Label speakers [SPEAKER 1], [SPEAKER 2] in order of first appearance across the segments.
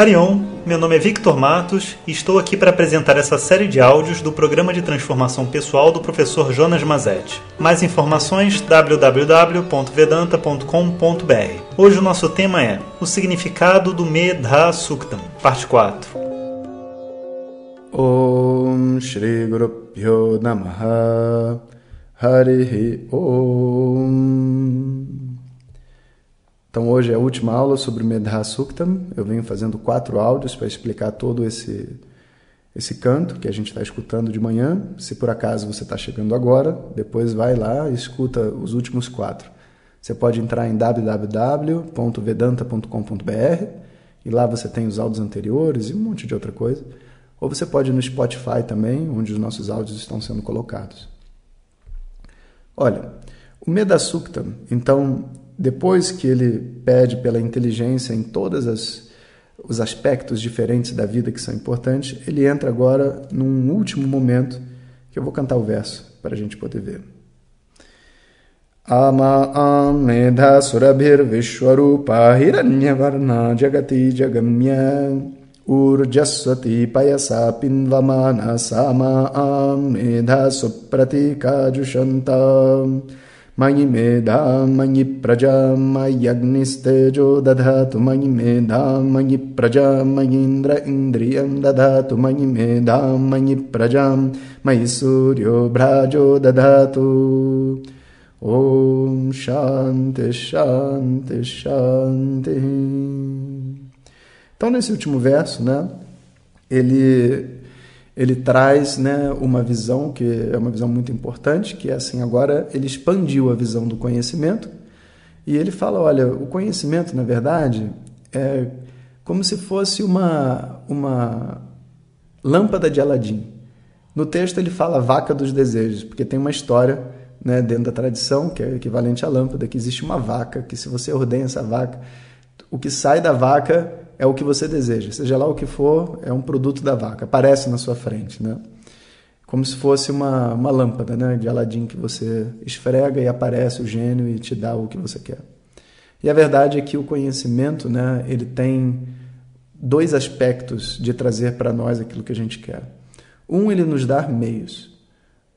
[SPEAKER 1] Harion, meu nome é Victor Matos e estou aqui para apresentar essa série de áudios do programa de transformação pessoal do professor Jonas Mazetti. Mais informações www.vedanta.com.br. Hoje o nosso tema é o significado do Medha Suktam, parte 4.
[SPEAKER 2] Om Shri Guru Namaha Om então hoje é a última aula sobre Medha Suktam. Eu venho fazendo quatro áudios para explicar todo esse esse canto que a gente está escutando de manhã. Se por acaso você está chegando agora, depois vai lá e escuta os últimos quatro. Você pode entrar em www.vedanta.com.br e lá você tem os áudios anteriores e um monte de outra coisa. Ou você pode ir no Spotify também, onde os nossos áudios estão sendo colocados. Olha, o Meda Suktam, então, depois que ele pede pela inteligência em todos os aspectos diferentes da vida que são importantes, ele entra agora num último momento que eu vou cantar o verso para a gente poder ver. Ama amedha surabhir vishwarupa hiranyavarna jagati jagamya urjaswati payasa pinvamana sama amedha supratika jushantam मयि मेधा मयि प्रजा मय्यग्निस्तेजो दधातु मयि मेधा मयि प्रजा मयीन्द्र इन्द्रियं दधातु मयि मेधा मयि प्रजां मयि सूर्यो भ्राजो दधातु ॐ शान्ति शान्ति शान्ति Então, nesse último verso, né, ele ele traz né, uma visão que é uma visão muito importante, que é assim, agora ele expandiu a visão do conhecimento e ele fala, olha, o conhecimento, na verdade, é como se fosse uma, uma lâmpada de Aladim. No texto ele fala vaca dos desejos, porque tem uma história né, dentro da tradição, que é equivalente à lâmpada, que existe uma vaca, que se você ordenha essa vaca, o que sai da vaca é o que você deseja, seja lá o que for, é um produto da vaca, aparece na sua frente, né? Como se fosse uma, uma lâmpada né, de Aladim que você esfrega e aparece o gênio e te dá o que você quer. E a verdade é que o conhecimento, né, ele tem dois aspectos de trazer para nós aquilo que a gente quer. Um, ele nos dá meios,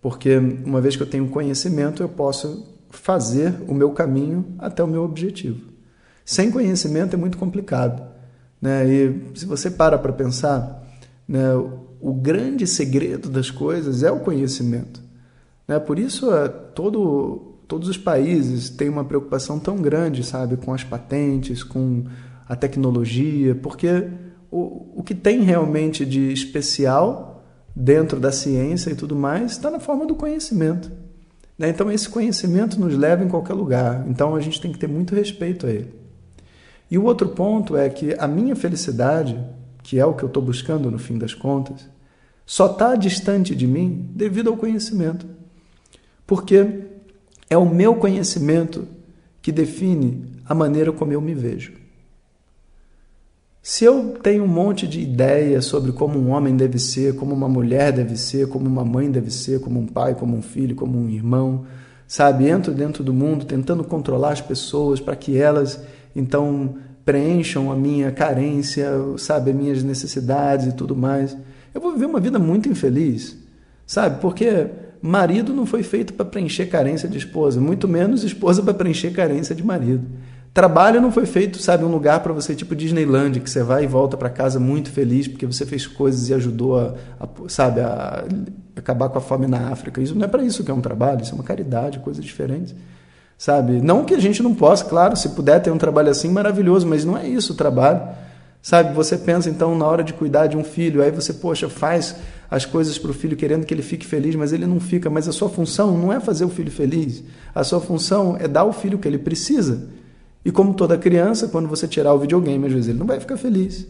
[SPEAKER 2] porque uma vez que eu tenho conhecimento, eu posso fazer o meu caminho até o meu objetivo. Sem conhecimento é muito complicado. Né? E se você para para pensar, né, o grande segredo das coisas é o conhecimento. Né? Por isso, é, todo, todos os países têm uma preocupação tão grande, sabe, com as patentes, com a tecnologia, porque o, o que tem realmente de especial dentro da ciência e tudo mais está na forma do conhecimento. Né? Então, esse conhecimento nos leva em qualquer lugar. Então, a gente tem que ter muito respeito a ele. E o outro ponto é que a minha felicidade, que é o que eu estou buscando no fim das contas, só está distante de mim devido ao conhecimento. Porque é o meu conhecimento que define a maneira como eu me vejo. Se eu tenho um monte de ideias sobre como um homem deve ser, como uma mulher deve ser, como uma mãe deve ser, como um pai, como um filho, como um irmão, sabe? Entro dentro do mundo tentando controlar as pessoas para que elas então preencham a minha carência, sabe, as minhas necessidades e tudo mais. Eu vou viver uma vida muito infeliz, sabe? Porque marido não foi feito para preencher carência de esposa, muito menos esposa para preencher carência de marido. Trabalho não foi feito, sabe, um lugar para você tipo Disneyland, que você vai e volta para casa muito feliz porque você fez coisas e ajudou a, a sabe, a acabar com a fome na África. Isso não é para isso que é um trabalho, isso é uma caridade, coisas diferentes sabe? Não que a gente não possa, claro, se puder ter um trabalho assim, maravilhoso, mas não é isso o trabalho, sabe? Você pensa então na hora de cuidar de um filho, aí você, poxa, faz as coisas para o filho querendo que ele fique feliz, mas ele não fica. Mas a sua função não é fazer o filho feliz, a sua função é dar ao filho o que ele precisa. E como toda criança, quando você tirar o videogame, às vezes ele não vai ficar feliz.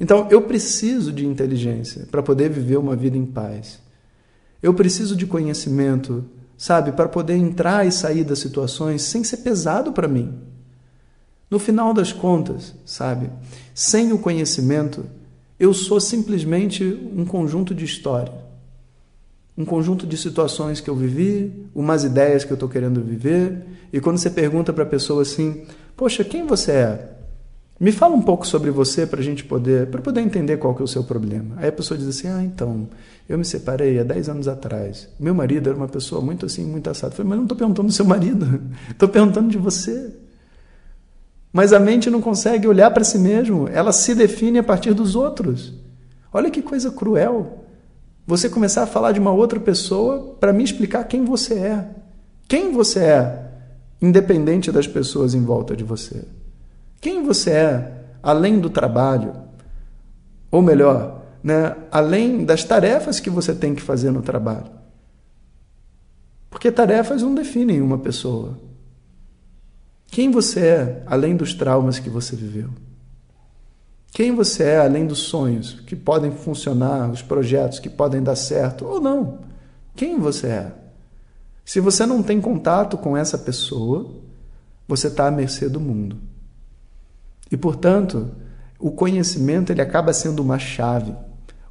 [SPEAKER 2] Então, eu preciso de inteligência para poder viver uma vida em paz. Eu preciso de conhecimento sabe, para poder entrar e sair das situações sem ser pesado para mim. No final das contas, sabe, sem o conhecimento, eu sou simplesmente um conjunto de história, um conjunto de situações que eu vivi, umas ideias que eu estou querendo viver, e quando você pergunta para a pessoa assim, poxa, quem você é? Me fala um pouco sobre você para a gente poder, para poder entender qual que é o seu problema. Aí a pessoa diz assim: Ah, então, eu me separei há 10 anos atrás. Meu marido era uma pessoa muito assim, muito assado. Eu falei, mas não estou perguntando do seu marido, estou perguntando de você. Mas a mente não consegue olhar para si mesmo, ela se define a partir dos outros. Olha que coisa cruel. Você começar a falar de uma outra pessoa para me explicar quem você é. Quem você é, independente das pessoas em volta de você. Quem você é além do trabalho? Ou melhor, né, além das tarefas que você tem que fazer no trabalho. Porque tarefas não definem uma pessoa. Quem você é além dos traumas que você viveu? Quem você é além dos sonhos que podem funcionar, os projetos que podem dar certo ou não? Quem você é? Se você não tem contato com essa pessoa, você está à mercê do mundo. E, portanto, o conhecimento ele acaba sendo uma chave,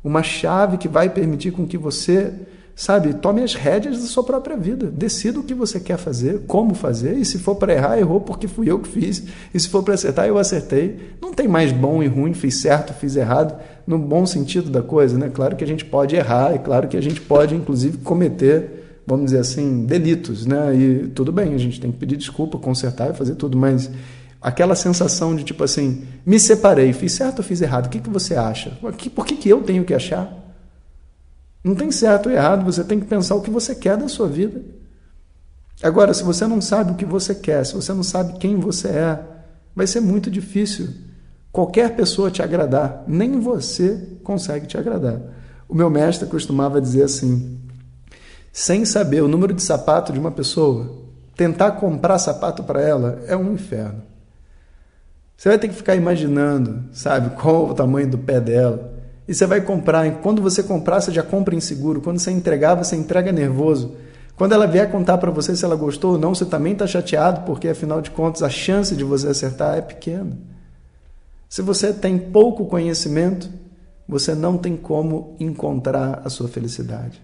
[SPEAKER 2] uma chave que vai permitir com que você, sabe, tome as rédeas da sua própria vida, decida o que você quer fazer, como fazer, e se for para errar, errou porque fui eu que fiz, e se for para acertar, eu acertei. Não tem mais bom e ruim, fiz certo, fiz errado, no bom sentido da coisa, né? Claro que a gente pode errar, e claro que a gente pode, inclusive, cometer, vamos dizer assim, delitos, né? E tudo bem, a gente tem que pedir desculpa, consertar e fazer tudo, mas aquela sensação de tipo assim, me separei, fiz certo ou fiz errado? O que, que você acha? Por que, que eu tenho que achar? Não tem certo ou errado, você tem que pensar o que você quer da sua vida. Agora, se você não sabe o que você quer, se você não sabe quem você é, vai ser muito difícil qualquer pessoa te agradar, nem você consegue te agradar. O meu mestre costumava dizer assim: sem saber o número de sapato de uma pessoa, tentar comprar sapato para ela é um inferno. Você vai ter que ficar imaginando, sabe, qual o tamanho do pé dela. E você vai comprar. E quando você comprar, você já compra inseguro. Quando você entregar, você entrega nervoso. Quando ela vier contar para você se ela gostou ou não, você também está chateado, porque afinal de contas a chance de você acertar é pequena. Se você tem pouco conhecimento, você não tem como encontrar a sua felicidade.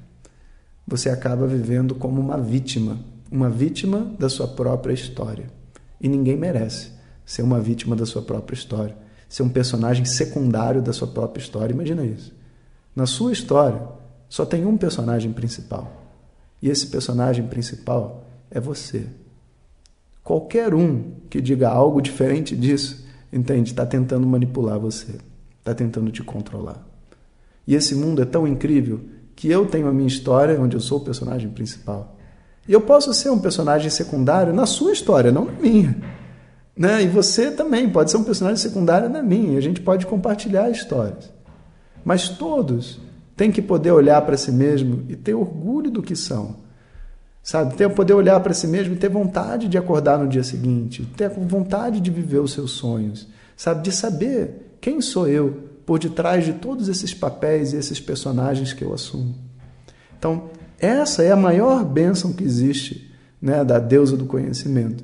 [SPEAKER 2] Você acaba vivendo como uma vítima, uma vítima da sua própria história. E ninguém merece ser uma vítima da sua própria história, ser um personagem secundário da sua própria história. Imagina isso. Na sua história, só tem um personagem principal. E esse personagem principal é você. Qualquer um que diga algo diferente disso, entende, está tentando manipular você, está tentando te controlar. E esse mundo é tão incrível que eu tenho a minha história, onde eu sou o personagem principal. E eu posso ser um personagem secundário na sua história, não na minha. Né? E você também pode ser um personagem secundário na minha. A gente pode compartilhar histórias. Mas todos têm que poder olhar para si mesmo e ter orgulho do que são. Sabe? Ter poder olhar para si mesmo e ter vontade de acordar no dia seguinte, ter vontade de viver os seus sonhos, sabe? De saber quem sou eu por detrás de todos esses papéis e esses personagens que eu assumo. Então, essa é a maior bênção que existe, né, da deusa do conhecimento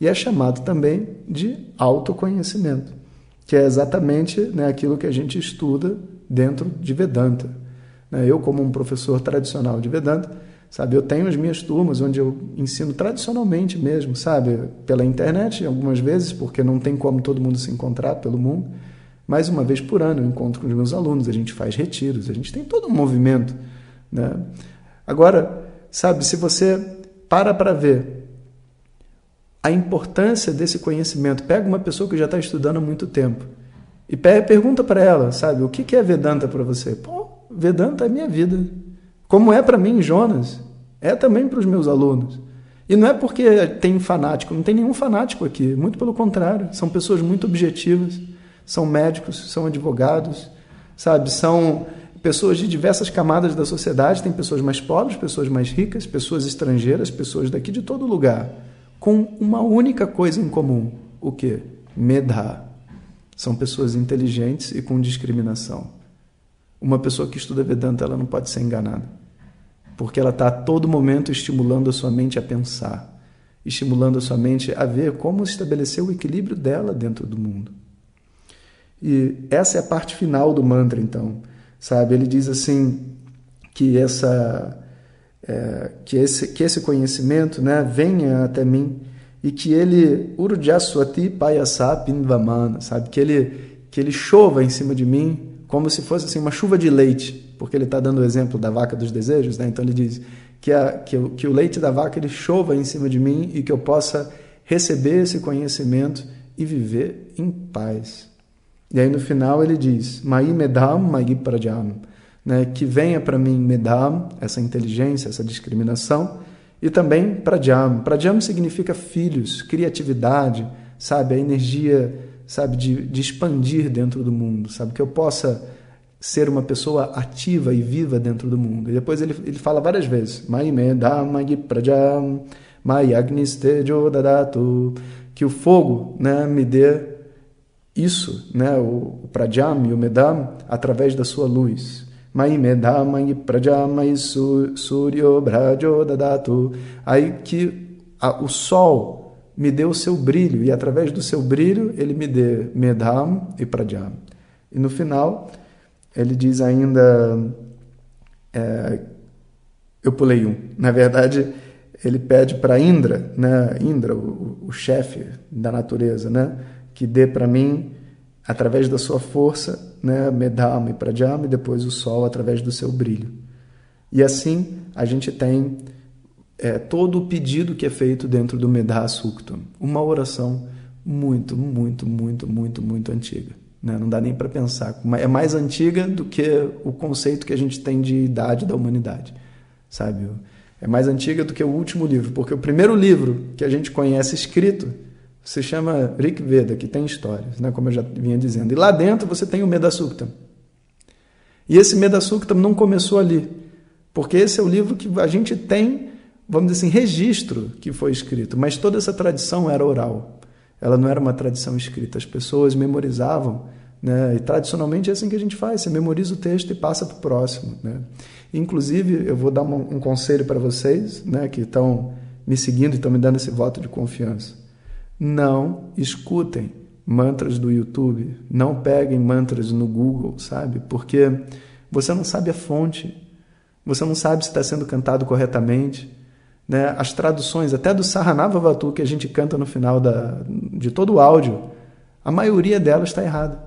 [SPEAKER 2] e é chamado também de autoconhecimento, que é exatamente né, aquilo que a gente estuda dentro de Vedanta. Né, eu, como um professor tradicional de Vedanta, sabe, eu tenho as minhas turmas onde eu ensino tradicionalmente mesmo, sabe, pela internet, algumas vezes, porque não tem como todo mundo se encontrar pelo mundo, mas uma vez por ano eu encontro com os meus alunos, a gente faz retiros, a gente tem todo um movimento. Né? Agora, sabe, se você para para ver a importância desse conhecimento. Pega uma pessoa que já está estudando há muito tempo e pergunta para ela, sabe, o que é Vedanta para você? Pô, Vedanta é minha vida. Como é para mim, Jonas, é também para os meus alunos. E não é porque tem fanático, não tem nenhum fanático aqui, muito pelo contrário, são pessoas muito objetivas, são médicos, são advogados, sabe, são pessoas de diversas camadas da sociedade, tem pessoas mais pobres, pessoas mais ricas, pessoas estrangeiras, pessoas daqui de todo lugar com uma única coisa em comum: o que? Medha. São pessoas inteligentes e com discriminação. Uma pessoa que estuda Vedanta ela não pode ser enganada, porque ela está a todo momento estimulando a sua mente a pensar, estimulando a sua mente a ver como estabelecer o equilíbrio dela dentro do mundo. E essa é a parte final do mantra, então, sabe? Ele diz assim que essa é, que, esse, que esse conhecimento né, venha até mim e que ele urjaswati payasa pindvamana, sabe? Que ele que ele chova em cima de mim como se fosse assim uma chuva de leite, porque ele está dando o exemplo da vaca dos desejos, né? Então ele diz que, a, que, o, que o leite da vaca ele chova em cima de mim e que eu possa receber esse conhecimento e viver em paz. E aí no final ele diz: Mai medam, mai prajam, né? Que venha para mim medam, essa inteligência, essa discriminação e também Pradyam. Pradyam significa filhos, criatividade, sabe? A energia, sabe, de, de expandir dentro do mundo, sabe? Que eu possa ser uma pessoa ativa e viva dentro do mundo. E depois ele, ele fala várias vezes, Mai Magi Pradyam, Mai Agnistejo Dadatu, que o fogo né, me dê isso, né, o, o Pradyam e o Medam, através da sua luz. Mai medhamai prajamai suryo brajo dadatu. Aí que a, o sol me deu o seu brilho e através do seu brilho ele me dê medham e prajam. E no final ele diz ainda é, eu pulei um. Na verdade, ele pede para Indra, né, Indra, o, o chefe da natureza, né, que dê para mim através da sua força, né, Medhama e Pradhyama, e depois o Sol através do seu brilho. E assim a gente tem é, todo o pedido que é feito dentro do Medha Suktam, uma oração muito, muito, muito, muito, muito antiga. Né? Não dá nem para pensar. É mais antiga do que o conceito que a gente tem de idade da humanidade, sabe? É mais antiga do que o último livro, porque o primeiro livro que a gente conhece escrito se chama Rig Veda, que tem histórias, né, como eu já vinha dizendo. E lá dentro você tem o Medasuktam. E esse Medasuktam não começou ali, porque esse é o livro que a gente tem, vamos dizer assim, registro que foi escrito, mas toda essa tradição era oral. Ela não era uma tradição escrita. As pessoas memorizavam, né, e tradicionalmente é assim que a gente faz, você memoriza o texto e passa para o próximo. Né. Inclusive, eu vou dar um, um conselho para vocês né, que estão me seguindo e estão me dando esse voto de confiança. Não escutem mantras do YouTube, não peguem mantras no Google, sabe? Porque você não sabe a fonte, você não sabe se está sendo cantado corretamente. Né? As traduções, até do Saranavavatu, que a gente canta no final da, de todo o áudio, a maioria delas está errada.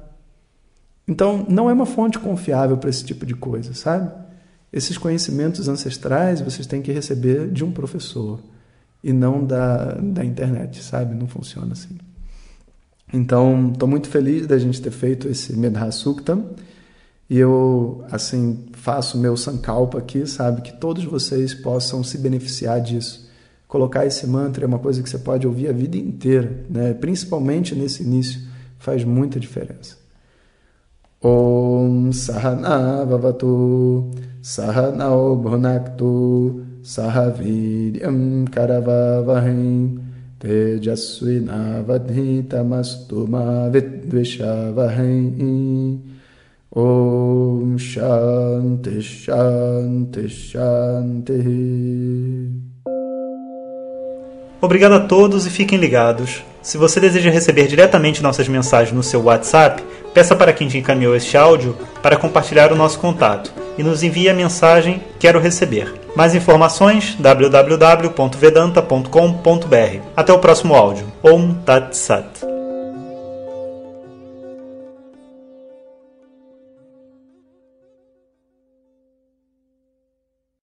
[SPEAKER 2] Então, não é uma fonte confiável para esse tipo de coisa, sabe? Esses conhecimentos ancestrais vocês têm que receber de um professor e não da, da internet, sabe? Não funciona assim. Então, estou muito feliz da gente ter feito esse Medha Sukta e eu, assim, faço meu sankalpa aqui, sabe? Que todos vocês possam se beneficiar disso. Colocar esse mantra é uma coisa que você pode ouvir a vida inteira, né? Principalmente nesse início, faz muita diferença. Om Sahana Vavatu Bhunaktu Sahaviryam Karavavahim Tejasvinavadhitamastu ma vidvishavahim Om Shanti Shanti Shanti
[SPEAKER 1] Obrigado a todos e fiquem ligados. Se você deseja receber diretamente nossas mensagens no seu WhatsApp, peça para quem te encaminhou este áudio para compartilhar o nosso contato e nos envie a mensagem Quero receber. Mais informações www.vedanta.com.br. Até o próximo áudio. Om Tat Sat.